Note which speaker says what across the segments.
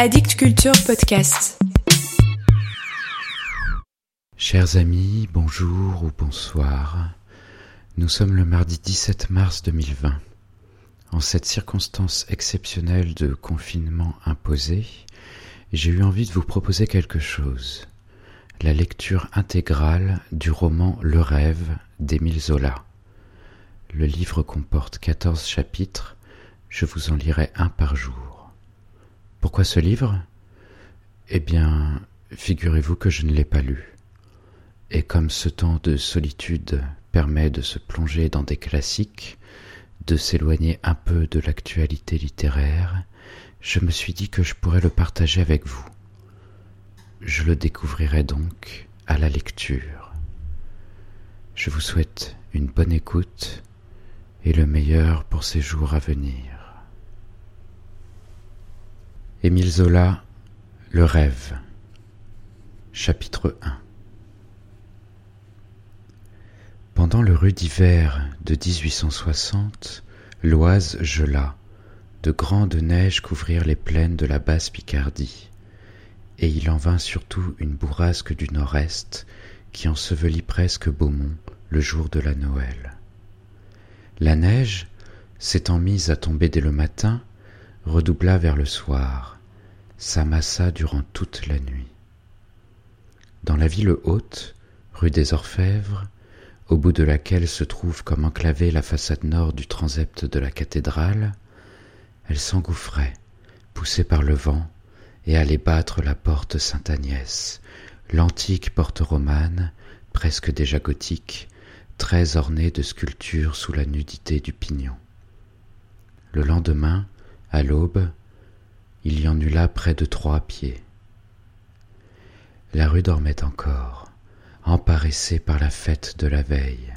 Speaker 1: Addict Culture Podcast.
Speaker 2: Chers amis, bonjour ou bonsoir. Nous sommes le mardi 17 mars 2020. En cette circonstance exceptionnelle de confinement imposé, j'ai eu envie de vous proposer quelque chose. La lecture intégrale du roman Le rêve d'Émile Zola. Le livre comporte 14 chapitres, je vous en lirai un par jour. Pourquoi ce livre? Eh bien, figurez-vous que je ne l'ai pas lu. Et comme ce temps de solitude permet de se plonger dans des classiques, de s'éloigner un peu de l'actualité littéraire, je me suis dit que je pourrais le partager avec vous. Je le découvrirai donc à la lecture. Je vous souhaite une bonne écoute et le meilleur pour ces jours à venir. Émile Zola, Le rêve, chapitre 1 Pendant le rude hiver de 1860, l'Oise gela, de grandes neiges couvrirent les plaines de la basse Picardie, et il en vint surtout une bourrasque du nord-est qui ensevelit presque Beaumont le jour de la Noël. La neige, s'étant mise à tomber dès le matin, redoubla vers le soir, s'amassa durant toute la nuit. Dans la ville haute, rue des Orfèvres, au bout de laquelle se trouve comme enclavée la façade nord du transept de la cathédrale, elle s'engouffrait, poussée par le vent, et allait battre la porte Sainte-Agnès, l'antique porte romane, presque déjà gothique, très ornée de sculptures sous la nudité du pignon. Le lendemain, à l'aube, il y en eut là près de trois pieds. La rue dormait encore emparessé par la fête de la veille.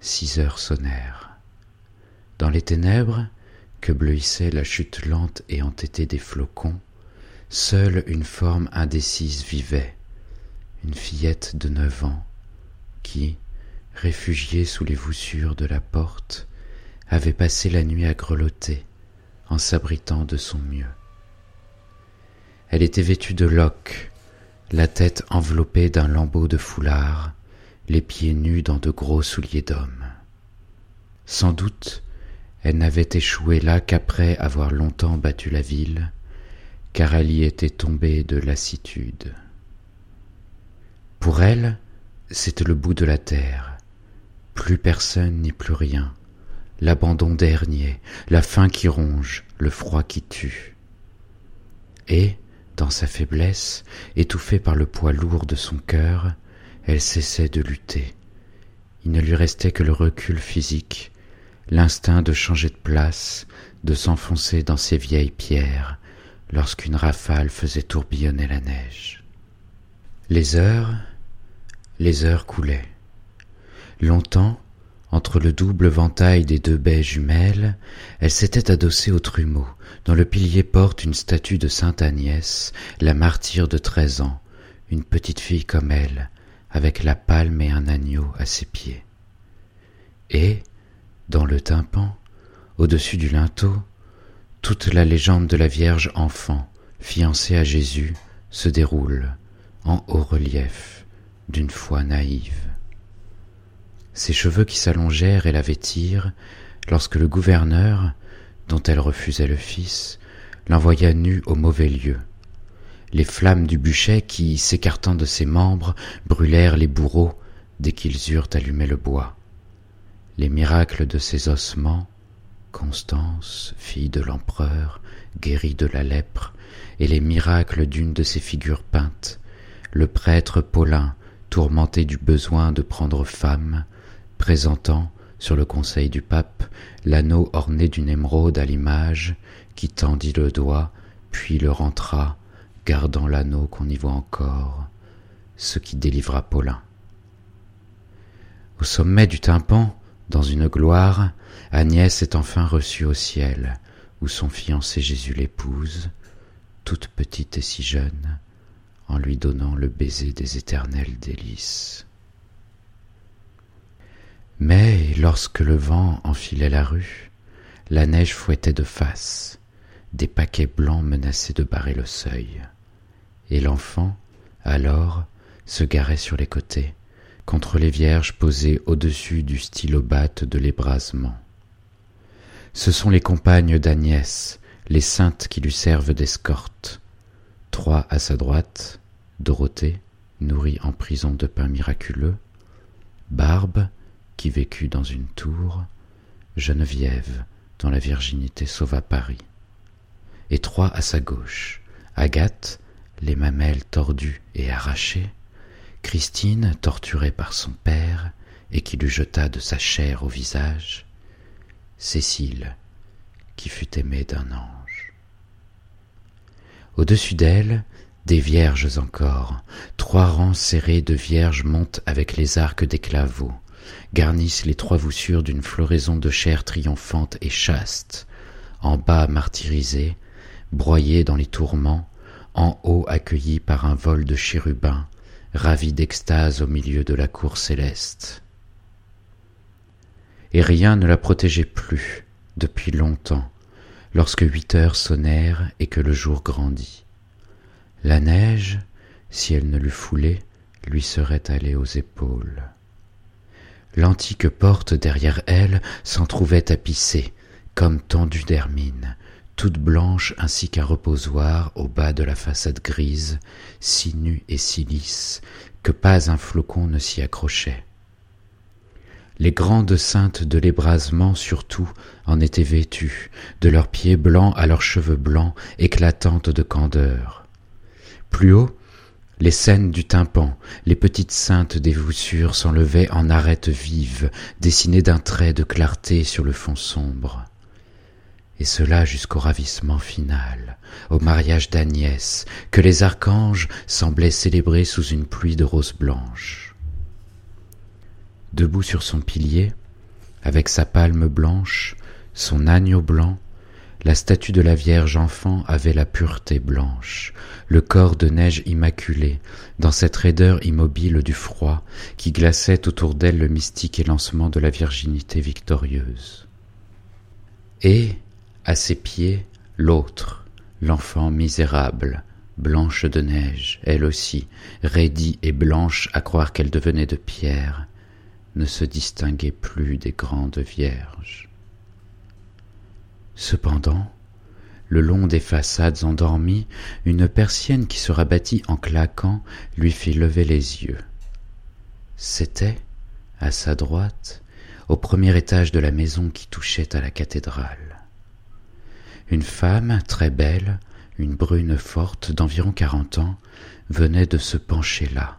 Speaker 2: Six heures sonnèrent. Dans les ténèbres, que bleuissait la chute lente et entêtée des flocons, seule une forme indécise vivait, une fillette de neuf ans, qui, réfugiée sous les voussures de la porte, avait passé la nuit à grelotter, en s'abritant de son mieux. Elle était vêtue de loques, la tête enveloppée d'un lambeau de foulard, les pieds nus dans de gros souliers d'homme. Sans doute, elle n'avait échoué là qu'après avoir longtemps battu la ville, car elle y était tombée de lassitude. Pour elle, c'était le bout de la terre, plus personne ni plus rien, l'abandon dernier, la faim qui ronge, le froid qui tue. Et, dans sa faiblesse, étouffée par le poids lourd de son cœur, elle cessait de lutter. Il ne lui restait que le recul physique, l'instinct de changer de place, de s'enfoncer dans ces vieilles pierres, lorsqu'une rafale faisait tourbillonner la neige. Les heures, les heures coulaient. Longtemps, entre le double ventail des deux baies jumelles, elle s'était adossée au trumeau, dont le pilier porte une statue de sainte Agnès, la martyre de treize ans, une petite fille comme elle, avec la palme et un agneau à ses pieds. Et, dans le tympan, au-dessus du linteau, toute la légende de la Vierge enfant, fiancée à Jésus, se déroule, en haut relief, d'une foi naïve ses cheveux qui s'allongèrent et la vêtirent, lorsque le gouverneur, dont elle refusait le fils, l'envoya nue au mauvais lieu. Les flammes du bûcher qui, s'écartant de ses membres, brûlèrent les bourreaux dès qu'ils eurent allumé le bois. Les miracles de ses ossements, Constance, fille de l'empereur, guérie de la lèpre, et les miracles d'une de ses figures peintes, le prêtre Paulin, tourmenté du besoin de prendre femme, présentant, sur le conseil du pape, l'anneau orné d'une émeraude à l'image, qui tendit le doigt, puis le rentra, gardant l'anneau qu'on y voit encore, ce qui délivra Paulin. Au sommet du tympan, dans une gloire, Agnès est enfin reçue au ciel, où son fiancé Jésus l'épouse, toute petite et si jeune, en lui donnant le baiser des éternels délices. Mais lorsque le vent enfilait la rue, la neige fouettait de face, des paquets blancs menaçaient de barrer le seuil. Et l'enfant, alors, se garait sur les côtés, contre les vierges posées au-dessus du stylobate de l'ébrasement. Ce sont les compagnes d'Agnès, les saintes qui lui servent d'escorte. Trois à sa droite, Dorothée, nourrie en prison de pain miraculeux, Barbe, qui vécut dans une tour, Geneviève, dont la virginité sauva Paris. Et trois à sa gauche, Agathe, les mamelles tordues et arrachées, Christine, torturée par son père, et qui lui jeta de sa chair au visage, Cécile, qui fut aimée d'un ange. Au-dessus d'elle, des vierges encore, trois rangs serrés de vierges montent avec les arcs des claveaux, garnissent les trois voussures d'une floraison de chair triomphante et chaste, en bas martyrisés, broyés dans les tourments, en haut accueillis par un vol de chérubins, ravis d'extase au milieu de la cour céleste et rien ne la protégeait plus depuis longtemps, lorsque huit heures sonnèrent et que le jour grandit. La neige, si elle ne l'eût foulée, lui serait allée aux épaules. L'antique porte derrière elle s'en trouvait tapissée, comme tendue d'hermine, toute blanche ainsi qu'un reposoir au bas de la façade grise, si nue et si lisse que pas un flocon ne s'y accrochait. Les grandes saintes de l'ébrasement surtout en étaient vêtues, de leurs pieds blancs à leurs cheveux blancs, éclatantes de candeur. Plus haut, les scènes du tympan, les petites saintes des voussures s'enlevaient en arêtes vives, dessinées d'un trait de clarté sur le fond sombre. Et cela jusqu'au ravissement final, au mariage d'Agnès, que les archanges semblaient célébrer sous une pluie de roses blanches. Debout sur son pilier, avec sa palme blanche, son agneau blanc, la statue de la Vierge enfant avait la pureté blanche, le corps de neige immaculé, dans cette raideur immobile du froid qui glaçait autour d'elle le mystique élancement de la virginité victorieuse. Et, à ses pieds, l'autre, l'enfant misérable, blanche de neige, elle aussi, raidie et blanche à croire qu'elle devenait de pierre, ne se distinguait plus des grandes vierges. Cependant, le long des façades endormies, une persienne qui se rabattit en claquant lui fit lever les yeux. C'était, à sa droite, au premier étage de la maison qui touchait à la cathédrale. Une femme très belle, une brune forte d'environ quarante ans, venait de se pencher là,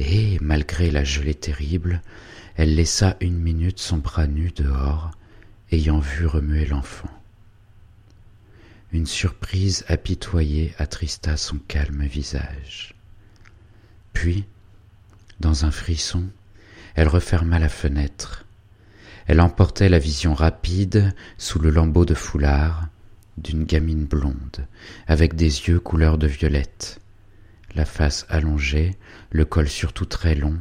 Speaker 2: et, malgré la gelée terrible, elle laissa une minute son bras nu dehors, ayant vu remuer l'enfant. Une surprise apitoyée attrista son calme visage. Puis, dans un frisson, elle referma la fenêtre. Elle emportait la vision rapide, sous le lambeau de foulard, d'une gamine blonde, avec des yeux couleur de violette, la face allongée, le col surtout très long,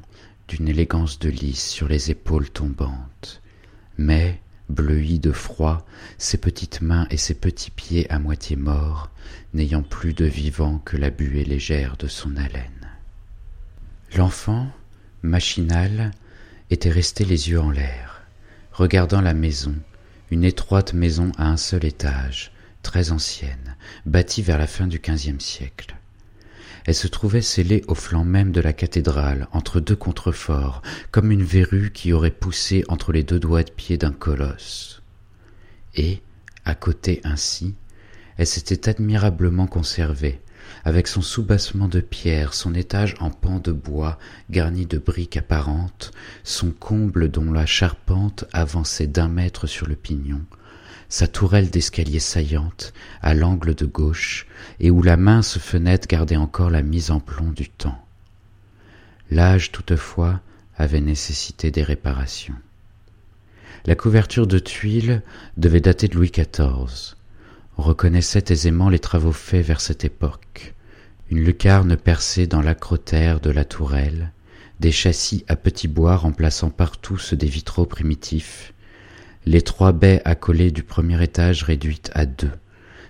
Speaker 2: d'une élégance de lys sur les épaules tombantes. Mais, bleuis de froid, ses petites mains et ses petits pieds à moitié morts, n'ayant plus de vivant que la buée légère de son haleine. L'enfant, machinal, était resté les yeux en l'air, regardant la maison, une étroite maison à un seul étage, très ancienne, bâtie vers la fin du quinzième siècle. Elle se trouvait scellée au flanc même de la cathédrale, entre deux contreforts, comme une verrue qui aurait poussé entre les deux doigts de pied d'un colosse. Et, à côté ainsi, elle s'était admirablement conservée, avec son soubassement de pierre, son étage en pan de bois garni de briques apparentes, son comble dont la charpente avançait d'un mètre sur le pignon, sa tourelle d'escalier saillante à l'angle de gauche et où la mince fenêtre gardait encore la mise en plomb du temps. L'âge toutefois avait nécessité des réparations. La couverture de tuiles devait dater de Louis XIV. On reconnaissait aisément les travaux faits vers cette époque. Une lucarne percée dans l'acrotère de la tourelle, des châssis à petits bois remplaçant partout ceux des vitraux primitifs, les trois baies accolées du premier étage réduites à deux,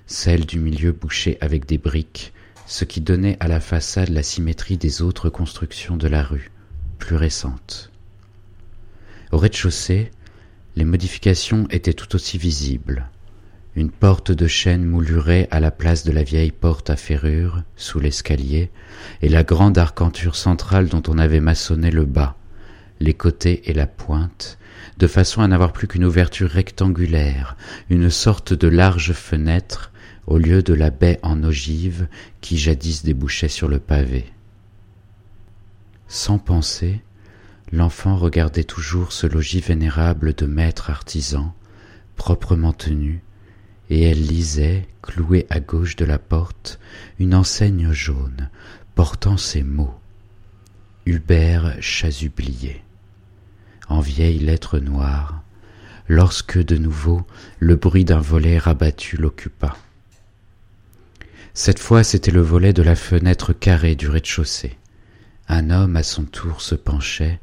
Speaker 2: celle du milieu bouchée avec des briques, ce qui donnait à la façade la symétrie des autres constructions de la rue, plus récentes. Au rez-de-chaussée, les modifications étaient tout aussi visibles. Une porte de chêne moulurée à la place de la vieille porte à ferrure sous l'escalier, et la grande arcanture centrale dont on avait maçonné le bas, les côtés et la pointe, de façon à n'avoir plus qu'une ouverture rectangulaire, une sorte de large fenêtre, au lieu de la baie en ogive qui jadis débouchait sur le pavé. Sans penser, l'enfant regardait toujours ce logis vénérable de maître artisan, proprement tenu, et elle lisait, clouée à gauche de la porte, une enseigne jaune portant ces mots Hubert Chasublier en vieilles lettres noires, lorsque de nouveau le bruit d'un volet rabattu l'occupa. Cette fois c'était le volet de la fenêtre carrée du rez-de-chaussée. Un homme à son tour se penchait,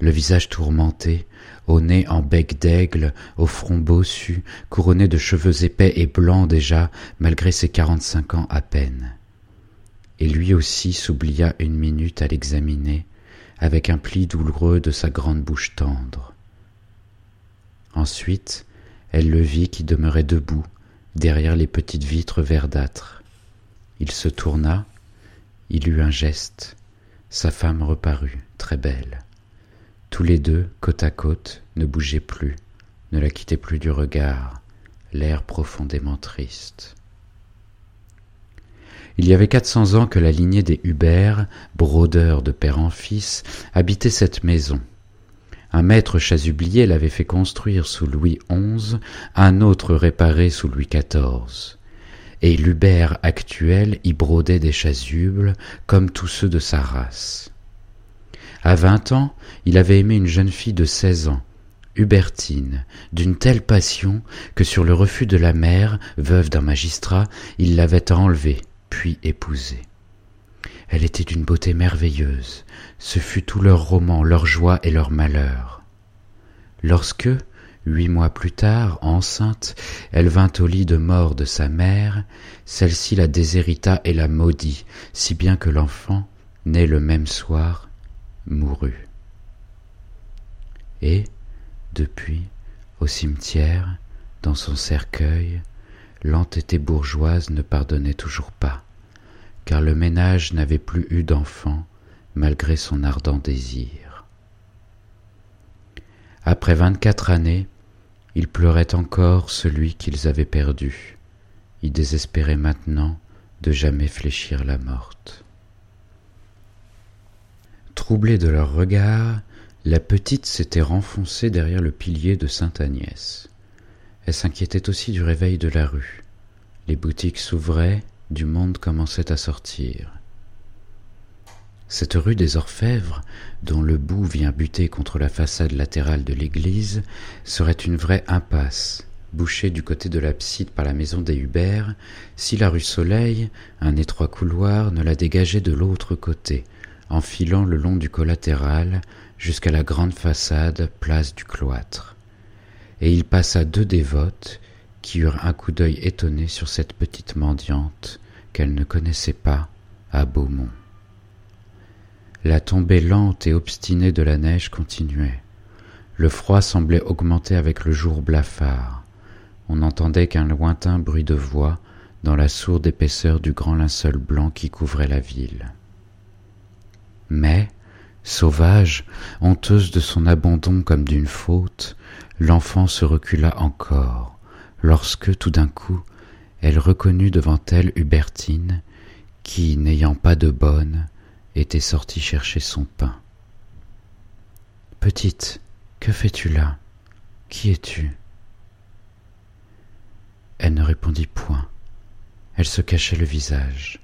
Speaker 2: le visage tourmenté, au nez en bec d'aigle, au front bossu, couronné de cheveux épais et blancs déjà, malgré ses quarante-cinq ans à peine. Et lui aussi s'oublia une minute à l'examiner, avec un pli douloureux de sa grande bouche tendre. Ensuite, elle le vit qui demeurait debout, derrière les petites vitres verdâtres. Il se tourna, il eut un geste, sa femme reparut, très belle. Tous les deux, côte à côte, ne bougeaient plus, ne la quittaient plus du regard, l'air profondément triste. Il y avait quatre cents ans que la lignée des Hubert, brodeurs de père en fils, habitait cette maison. Un maître chasublier l'avait fait construire sous Louis XI, un autre réparé sous Louis XIV. Et l'Hubert actuel y brodait des chasubles comme tous ceux de sa race. À vingt ans, il avait aimé une jeune fille de seize ans, Hubertine, d'une telle passion que sur le refus de la mère, veuve d'un magistrat, il l'avait enlevée puis épousée. Elle était d'une beauté merveilleuse, ce fut tout leur roman, leur joie et leur malheur. Lorsque, huit mois plus tard, enceinte, elle vint au lit de mort de sa mère, celle-ci la déshérita et la maudit, si bien que l'enfant, né le même soir, mourut. Et, depuis, au cimetière, dans son cercueil, l'entêtée bourgeoise ne pardonnait toujours pas, car le ménage n'avait plus eu d'enfant malgré son ardent désir. Après vingt-quatre années, ils pleuraient encore celui qu'ils avaient perdu. Ils désespéraient maintenant de jamais fléchir la morte. Troublée de leur regard, la petite s'était renfoncée derrière le pilier de Sainte Agnès. Elle s'inquiétait aussi du réveil de la rue. Les boutiques s'ouvraient, du monde commençait à sortir. Cette rue des Orfèvres, dont le bout vient buter contre la façade latérale de l'église, serait une vraie impasse, bouchée du côté de l'abside par la maison des Hubert, si la rue Soleil, un étroit couloir, ne la dégageait de l'autre côté, en filant le long du collatéral jusqu'à la grande façade place du cloître et il passa deux dévotes qui eurent un coup d'œil étonné sur cette petite mendiante qu'elles ne connaissaient pas à Beaumont. La tombée lente et obstinée de la neige continuait. Le froid semblait augmenter avec le jour blafard. On n'entendait qu'un lointain bruit de voix dans la sourde épaisseur du grand linceul blanc qui couvrait la ville. Mais, sauvage, honteuse de son abandon comme d'une faute, l'enfant se recula encore, lorsque tout d'un coup elle reconnut devant elle Hubertine, qui, n'ayant pas de bonne, était sortie chercher son pain. Petite, que fais-tu là? Qui es-tu? Elle ne répondit point. Elle se cachait le visage.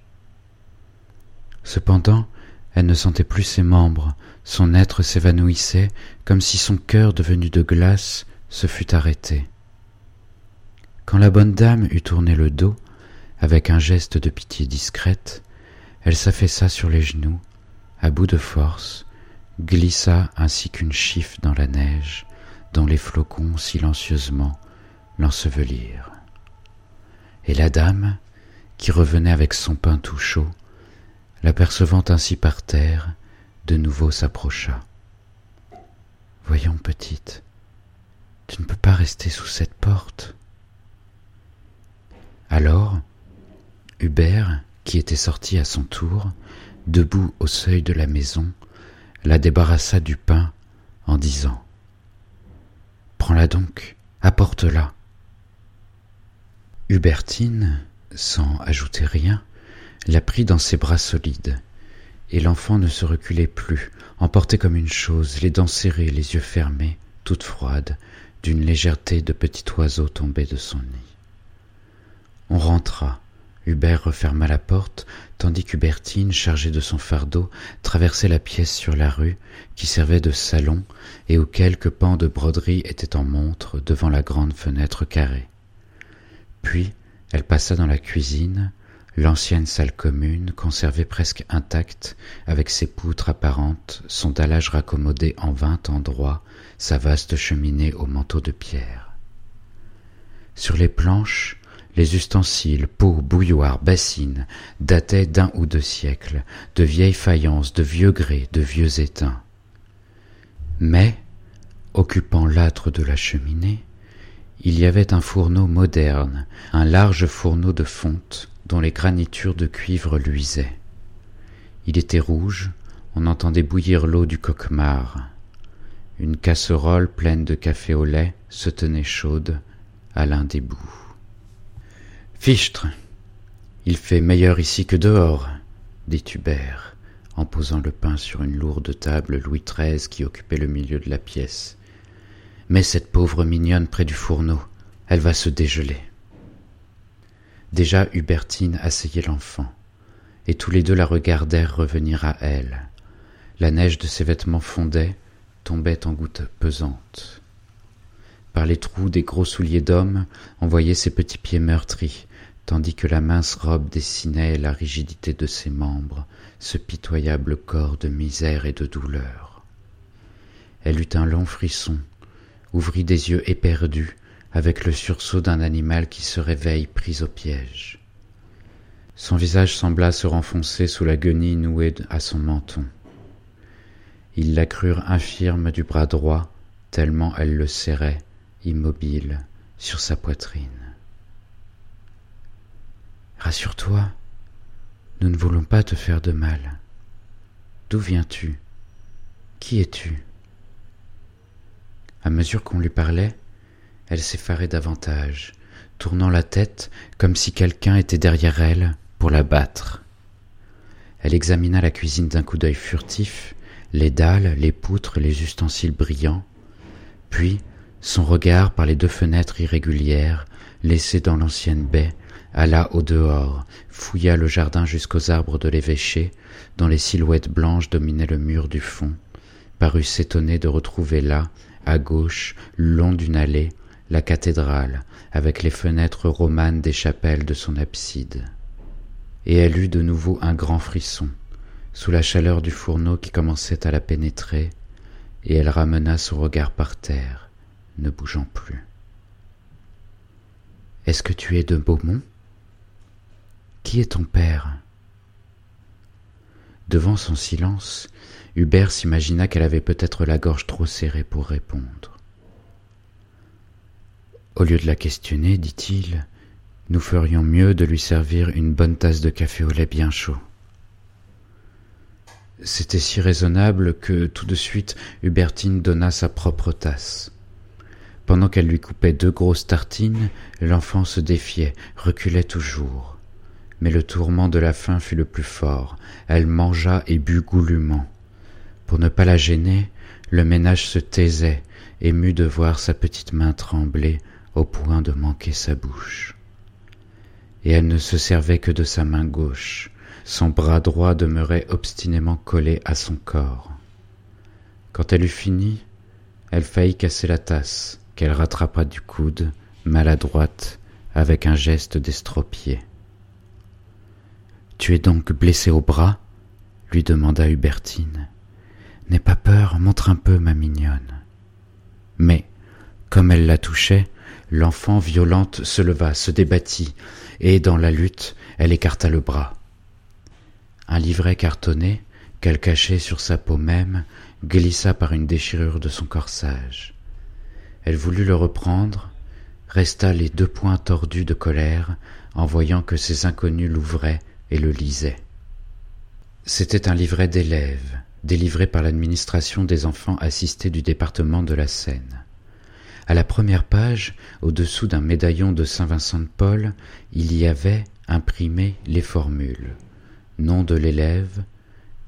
Speaker 2: Cependant, elle ne sentait plus ses membres, son être s'évanouissait comme si son cœur devenu de glace se fût arrêté. Quand la bonne dame eut tourné le dos, avec un geste de pitié discrète, elle s'affaissa sur les genoux, à bout de force, glissa ainsi qu'une chiffe dans la neige, dont les flocons silencieusement l'ensevelirent. Et la dame, qui revenait avec son pain tout chaud, l'apercevant ainsi par terre, de nouveau s'approcha. Voyons, petite, tu ne peux pas rester sous cette porte. Alors, Hubert, qui était sorti à son tour, debout au seuil de la maison, la débarrassa du pain en disant Prends-la donc, apporte-la. Hubertine, sans ajouter rien, la prit dans ses bras solides, et l'enfant ne se reculait plus, emporté comme une chose, les dents serrées, les yeux fermés, toute froide, d'une légèreté de petit oiseau tombé de son nid. On rentra. Hubert referma la porte, tandis qu'Hubertine, chargée de son fardeau, traversait la pièce sur la rue, qui servait de salon, et où quelques pans de broderie étaient en montre devant la grande fenêtre carrée. Puis elle passa dans la cuisine, l'ancienne salle commune, conservée presque intacte, avec ses poutres apparentes, son dallage raccommodé en vingt endroits, sa vaste cheminée au manteau de pierre. Sur les planches, les ustensiles, pots, bouilloires, bassines, dataient d'un ou deux siècles, de vieilles faïences, de vieux grès, de vieux étains. Mais, occupant l'âtre de la cheminée, il y avait un fourneau moderne, un large fourneau de fonte dont les granitures de cuivre luisaient. Il était rouge, on entendait bouillir l'eau du coquemar. Une casserole pleine de café au lait se tenait chaude à l'un des bouts. Fichtre, il fait meilleur ici que dehors, dit Hubert, en posant le pain sur une lourde table Louis XIII qui occupait le milieu de la pièce. Mais cette pauvre mignonne près du fourneau, elle va se dégeler. Déjà Hubertine asseyait l'enfant, et tous les deux la regardèrent revenir à elle. La neige de ses vêtements fondait, tombait en gouttes pesantes. Par les trous des gros souliers d'homme, on voyait ses petits pieds meurtris, tandis que la mince robe dessinait la rigidité de ses membres, ce pitoyable corps de misère et de douleur. Elle eut un long frisson, ouvrit des yeux éperdus, avec le sursaut d'un animal qui se réveille pris au piège. Son visage sembla se renfoncer sous la guenille nouée à son menton. Ils la crurent infirme du bras droit, tellement elle le serrait, immobile, sur sa poitrine. Rassure-toi, nous ne voulons pas te faire de mal. D'où viens-tu? Qui es-tu? À mesure qu'on lui parlait, elle s'effarait davantage, tournant la tête comme si quelqu'un était derrière elle pour la battre. Elle examina la cuisine d'un coup d'œil furtif, les dalles, les poutres, les ustensiles brillants, puis son regard par les deux fenêtres irrégulières laissées dans l'ancienne baie alla au dehors, fouilla le jardin jusqu'aux arbres de l'évêché, dont les silhouettes blanches dominaient le mur du fond, parut s'étonner de retrouver là, à gauche, le long d'une allée, la cathédrale, avec les fenêtres romanes des chapelles de son abside. Et elle eut de nouveau un grand frisson, sous la chaleur du fourneau qui commençait à la pénétrer, et elle ramena son regard par terre, ne bougeant plus. Est-ce que tu es de Beaumont Qui est ton père? Devant son silence, Hubert s'imagina qu'elle avait peut-être la gorge trop serrée pour répondre. Au lieu de la questionner, dit-il, nous ferions mieux de lui servir une bonne tasse de café au lait bien chaud. C'était si raisonnable que tout de suite Hubertine donna sa propre tasse. Pendant qu'elle lui coupait deux grosses tartines, l'enfant se défiait, reculait toujours. Mais le tourment de la faim fut le plus fort. Elle mangea et but goulûment. Pour ne pas la gêner, le ménage se taisait, ému de voir sa petite main trembler au point de manquer sa bouche. Et elle ne se servait que de sa main gauche, son bras droit demeurait obstinément collé à son corps. Quand elle eut fini, elle faillit casser la tasse, qu'elle rattrapa du coude, maladroite, avec un geste d'estropié. Tu es donc blessé au bras? lui demanda Hubertine. N'aie pas peur, montre un peu, ma mignonne. Mais, comme elle la touchait, l'enfant violente se leva, se débattit, et dans la lutte, elle écarta le bras. Un livret cartonné, qu'elle cachait sur sa peau même, glissa par une déchirure de son corsage. Elle voulut le reprendre, resta les deux poings tordus de colère en voyant que ces inconnus l'ouvraient et le lisaient. C'était un livret d'élèves, délivré par l'administration des enfants assistés du département de la Seine. À la première page, au-dessous d'un médaillon de Saint Vincent de Paul, il y avait imprimé les formules nom de l'élève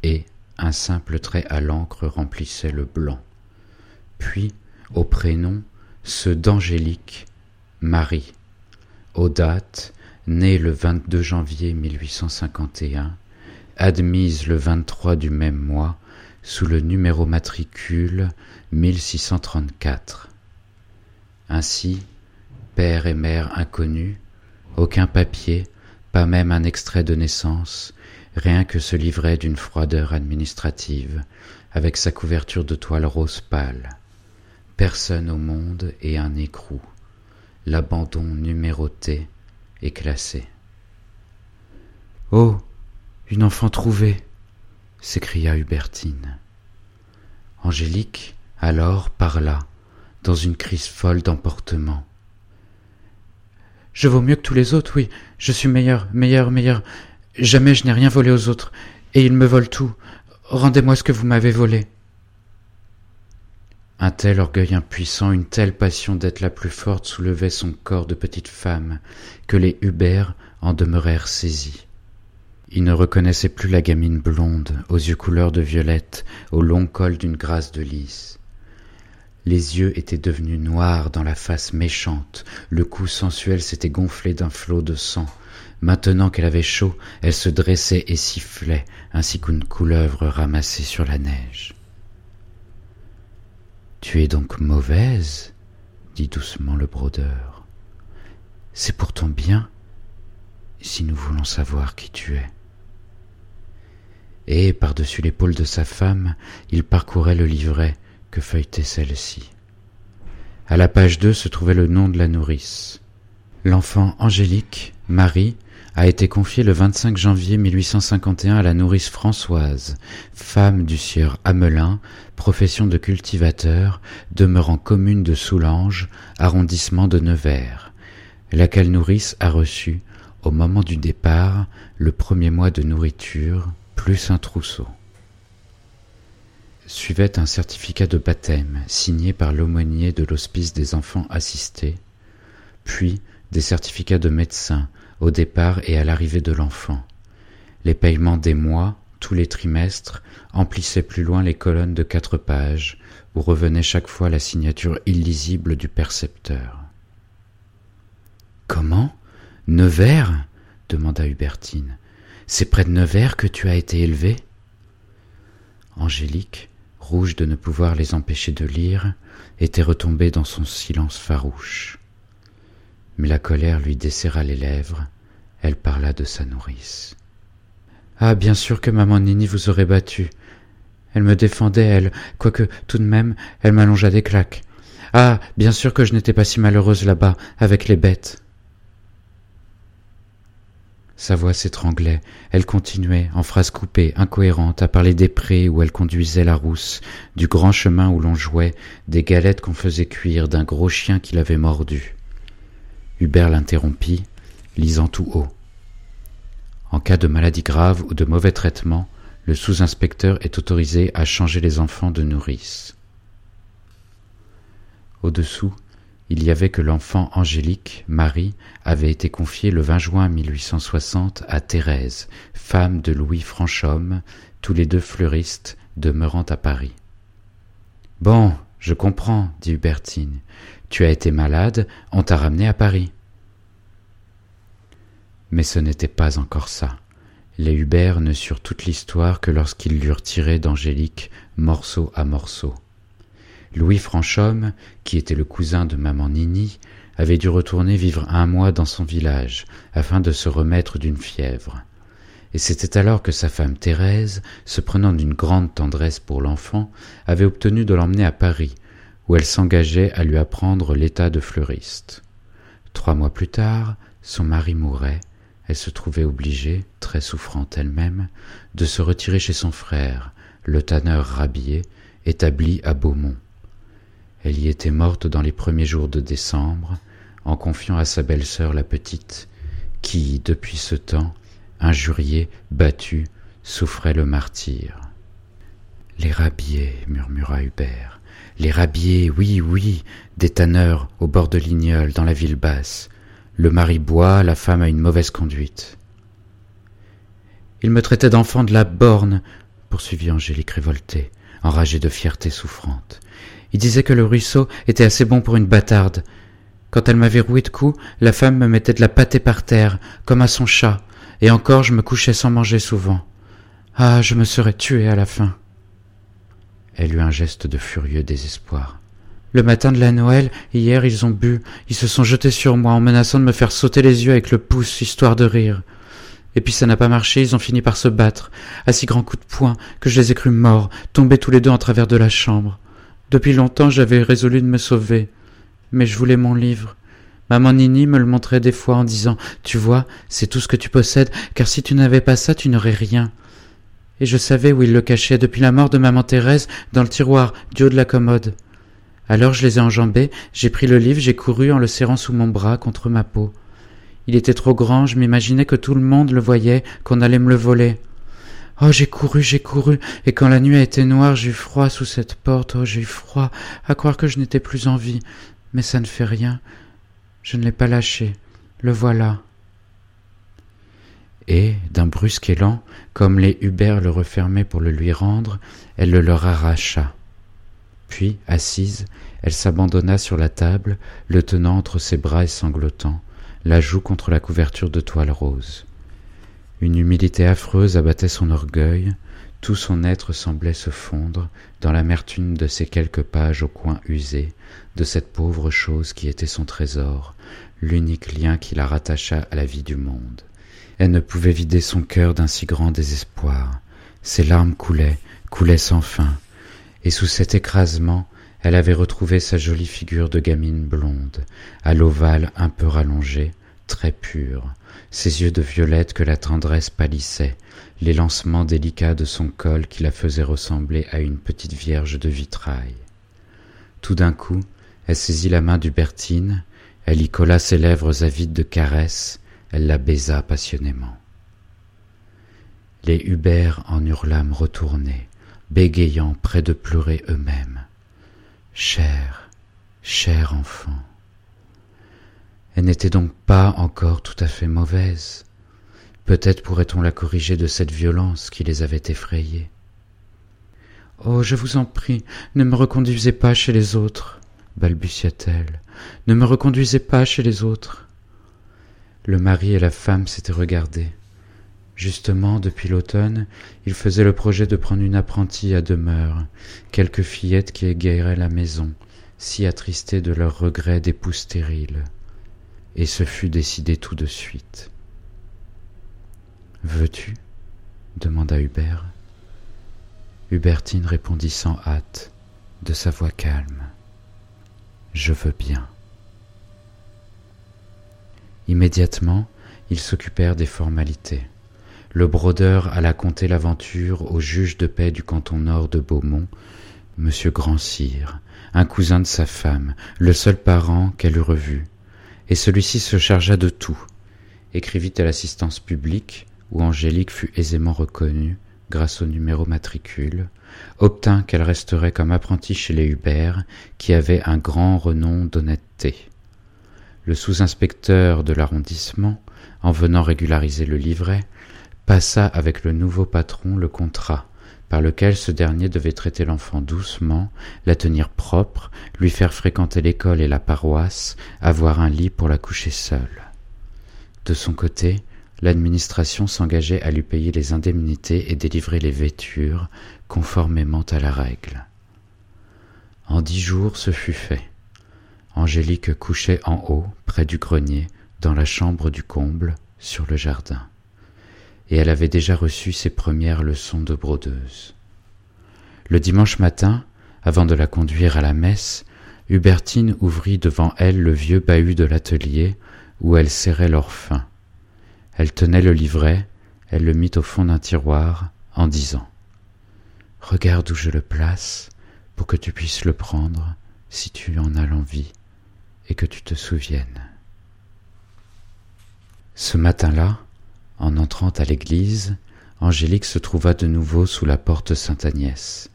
Speaker 2: et un simple trait à l'encre remplissait le blanc. Puis, au prénom, ceux d'Angélique, Marie, aux dates, née le 22 janvier 1851, admise le 23 du même mois, sous le numéro matricule 1634. Ainsi, père et mère inconnus, aucun papier, pas même un extrait de naissance, rien que ce livret d'une froideur administrative, avec sa couverture de toile rose pâle. Personne au monde et un écrou, l'abandon numéroté et classé. Oh. Une enfant trouvée. s'écria Hubertine. Angélique, alors, parla, dans une crise folle d'emportement. Je vaux mieux que tous les autres, oui. Je suis meilleur, meilleur, meilleur. Jamais je n'ai rien volé aux autres, et ils me volent tout. Rendez-moi ce que vous m'avez volé. Un tel orgueil impuissant, une telle passion d'être la plus forte soulevait son corps de petite femme, que les Hubert en demeurèrent saisis. Ils ne reconnaissaient plus la gamine blonde, aux yeux couleur de violette, au long col d'une grâce de lys. Les yeux étaient devenus noirs dans la face méchante, le cou sensuel s'était gonflé d'un flot de sang. Maintenant qu'elle avait chaud, elle se dressait et sifflait, ainsi qu'une couleuvre ramassée sur la neige. Tu es donc mauvaise, dit doucement le brodeur. C'est pour ton bien, si nous voulons savoir qui tu es. Et, par-dessus l'épaule de sa femme, il parcourait le livret, que feuilletait celle-ci. À la page 2 se trouvait le nom de la nourrice. L'enfant Angélique, Marie, a été confiée le 25 janvier 1851 à la nourrice Françoise, femme du sieur Hamelin, profession de cultivateur, demeurant commune de Soulanges, arrondissement de Nevers, laquelle nourrice a reçu, au moment du départ, le premier mois de nourriture, plus un trousseau suivait un certificat de baptême signé par l'aumônier de l'hospice des enfants assistés, puis des certificats de médecins au départ et à l'arrivée de l'enfant. Les paiements des mois, tous les trimestres, emplissaient plus loin les colonnes de quatre pages, où revenait chaque fois la signature illisible du percepteur. Comment? Nevers demanda Hubertine. C'est près de Nevers que tu as été élevée Angélique, rouge de ne pouvoir les empêcher de lire, était retombée dans son silence farouche. Mais la colère lui desserra les lèvres, elle parla de sa nourrice. Ah, bien sûr que maman Nini vous aurait battu. Elle me défendait, elle, quoique tout de même elle m'allongea des claques. Ah, bien sûr que je n'étais pas si malheureuse là-bas, avec les bêtes. Sa voix s'étranglait. Elle continuait, en phrases coupées, incohérentes, à parler des prés où elle conduisait la rousse, du grand chemin où l'on jouait, des galettes qu'on faisait cuire, d'un gros chien qui l'avait mordu. Hubert l'interrompit, lisant tout haut. En cas de maladie grave ou de mauvais traitement, le sous-inspecteur est autorisé à changer les enfants de nourrice. Au-dessous, il y avait que l'enfant Angélique, Marie, avait été confiée le 20 juin 1860 à Thérèse, femme de Louis Franchomme, tous les deux fleuristes demeurant à Paris. Bon, je comprends, dit Hubertine. Tu as été malade, on t'a ramené à Paris. Mais ce n'était pas encore ça. Les Hubert ne surent toute l'histoire que lorsqu'ils l'eurent tirée d'Angélique morceau à morceau. Louis Franchomme, qui était le cousin de maman Nini, avait dû retourner vivre un mois dans son village, afin de se remettre d'une fièvre. Et c'était alors que sa femme Thérèse, se prenant d'une grande tendresse pour l'enfant, avait obtenu de l'emmener à Paris, où elle s'engageait à lui apprendre l'état de fleuriste. Trois mois plus tard, Son mari mourait, elle se trouvait obligée, très souffrante elle-même, de se retirer chez son frère, le tanneur Rabier, établi à Beaumont. Elle y était morte dans les premiers jours de décembre, en confiant à sa belle-sœur la petite, qui, depuis ce temps, injuriée, battue, souffrait le martyre. Les rabiers, murmura Hubert. Les rabiers, oui, oui, des tanneurs au bord de Lignol, dans la ville basse. Le mari boit, la femme a une mauvaise conduite. Il me traitait d'enfant de la borne, poursuivit Angélique révoltée, enragée de fierté souffrante. Il disait que le ruisseau était assez bon pour une bâtarde. Quand elle m'avait roué de coups, la femme me mettait de la pâtée par terre, comme à son chat, et encore je me couchais sans manger souvent. Ah, je me serais tué à la fin. Elle eut un geste de furieux désespoir. Le matin de la Noël, hier, ils ont bu, ils se sont jetés sur moi en menaçant de me faire sauter les yeux avec le pouce, histoire de rire. Et puis ça n'a pas marché, ils ont fini par se battre, à si grands coups de poing que je les ai crus morts, tombés tous les deux en travers de la chambre. Depuis longtemps j'avais résolu de me sauver. Mais je voulais mon livre. Maman Nini me le montrait des fois en disant Tu vois, c'est tout ce que tu possèdes, car si tu n'avais pas ça, tu n'aurais rien. Et je savais où il le cachait depuis la mort de maman Thérèse, dans le tiroir du haut de la commode. Alors je les ai enjambés, j'ai pris le livre, j'ai couru en le serrant sous mon bras contre ma peau. Il était trop grand, je m'imaginais que tout le monde le voyait, qu'on allait me le voler. Oh, j'ai couru, j'ai couru, et quand la nuit a été noire, j'ai eu froid sous cette porte, oh, j'ai eu froid, à croire que je n'étais plus en vie. Mais ça ne fait rien. Je ne l'ai pas lâché. Le voilà. Et, d'un brusque élan, comme les Hubert le refermaient pour le lui rendre, elle le leur arracha. Puis, assise, elle s'abandonna sur la table, le tenant entre ses bras et sanglotant la joue contre la couverture de toile rose. Une humilité affreuse abattait son orgueil, tout son être semblait se fondre dans l'amertume de ces quelques pages au coin usé, de cette pauvre chose qui était son trésor, l'unique lien qui la rattacha à la vie du monde. Elle ne pouvait vider son cœur d'un si grand désespoir. Ses larmes coulaient, coulaient sans fin, et sous cet écrasement, elle avait retrouvé sa jolie figure de gamine blonde, à l'ovale un peu rallongé, très pure, ses yeux de violette que la tendresse pâlissait, les lancements délicats de son col qui la faisaient ressembler à une petite vierge de vitrail. Tout d'un coup, elle saisit la main d'Hubertine, elle y colla ses lèvres avides de caresses, elle la baisa passionnément. Les Hubert en hurlâmes retournés, bégayant près de pleurer eux-mêmes. Cher, cher enfant. Elle n'était donc pas encore tout à fait mauvaise. Peut-être pourrait-on la corriger de cette violence qui les avait effrayés. Oh, je vous en prie, ne me reconduisez pas chez les autres, balbutia-t-elle. Ne me reconduisez pas chez les autres. Le mari et la femme s'étaient regardés. Justement, depuis l'automne, il faisait le projet de prendre une apprentie à demeure, quelque fillette qui égayeraient la maison, si attristée de leurs regrets d'époux stériles. Et ce fut décidé tout de suite. Veux-tu? demanda Hubert. Hubertine répondit sans hâte, de sa voix calme. Je veux bien. Immédiatement, ils s'occupèrent des formalités. Le brodeur alla conter l'aventure au juge de paix du canton nord de Beaumont, Monsieur Grandcire, un cousin de sa femme, le seul parent qu'elle eût revu, et celui-ci se chargea de tout, écrivit à l'assistance publique, où Angélique fut aisément reconnue grâce au numéro matricule, obtint qu'elle resterait comme apprentie chez les Hubert, qui avaient un grand renom d'honnêteté. Le sous-inspecteur de l'arrondissement, en venant régulariser le livret, passa avec le nouveau patron le contrat par lequel ce dernier devait traiter l'enfant doucement, la tenir propre, lui faire fréquenter l'école et la paroisse, avoir un lit pour la coucher seule. De son côté, l'administration s'engageait à lui payer les indemnités et délivrer les vêtures, conformément à la règle. En dix jours ce fut fait. Angélique couchait en haut, près du grenier, dans la chambre du comble, sur le jardin et elle avait déjà reçu ses premières leçons de brodeuse. Le dimanche matin, avant de la conduire à la messe, Hubertine ouvrit devant elle le vieux bahut de l'atelier, où elles serraient leur faim. Elle tenait le livret, elle le mit au fond d'un tiroir en disant Regarde où je le place pour que tu puisses le prendre si tu en as l'envie et que tu te souviennes. Ce matin-là, en entrant à l'église, Angélique se trouva de nouveau sous la porte Sainte-Agnès.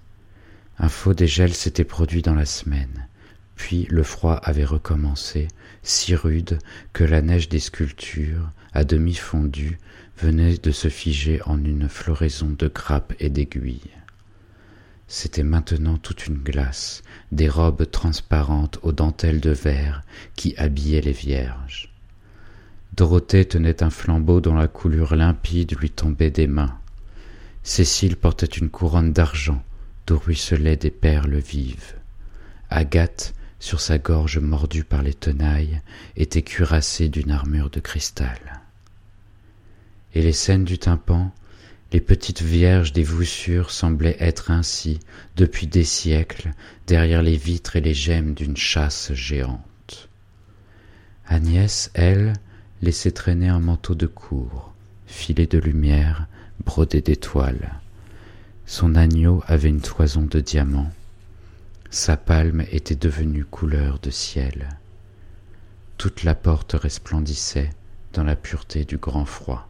Speaker 2: Un faux dégel s'était produit dans la semaine, puis le froid avait recommencé, si rude que la neige des sculptures, à demi fondue, venait de se figer en une floraison de grappes et d'aiguilles. C'était maintenant toute une glace, des robes transparentes aux dentelles de verre qui habillaient les vierges. Dorothée tenait un flambeau dont la coulure limpide lui tombait des mains. Cécile portait une couronne d'argent d'où ruisselaient des perles vives. Agathe, sur sa gorge mordue par les tenailles, était cuirassée d'une armure de cristal. Et les scènes du tympan, les petites vierges des voussures semblaient être ainsi, depuis des siècles, derrière les vitres et les gemmes d'une chasse géante. Agnès, elle, laissait traîner un manteau de cour, filé de lumière, brodé d'étoiles. Son agneau avait une toison de diamants. Sa palme était devenue couleur de ciel. Toute la porte resplendissait dans la pureté du grand froid.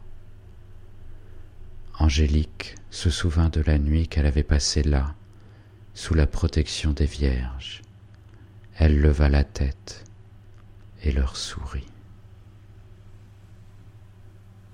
Speaker 2: Angélique se souvint de la nuit qu'elle avait passée là, sous la protection des vierges. Elle leva la tête et leur sourit.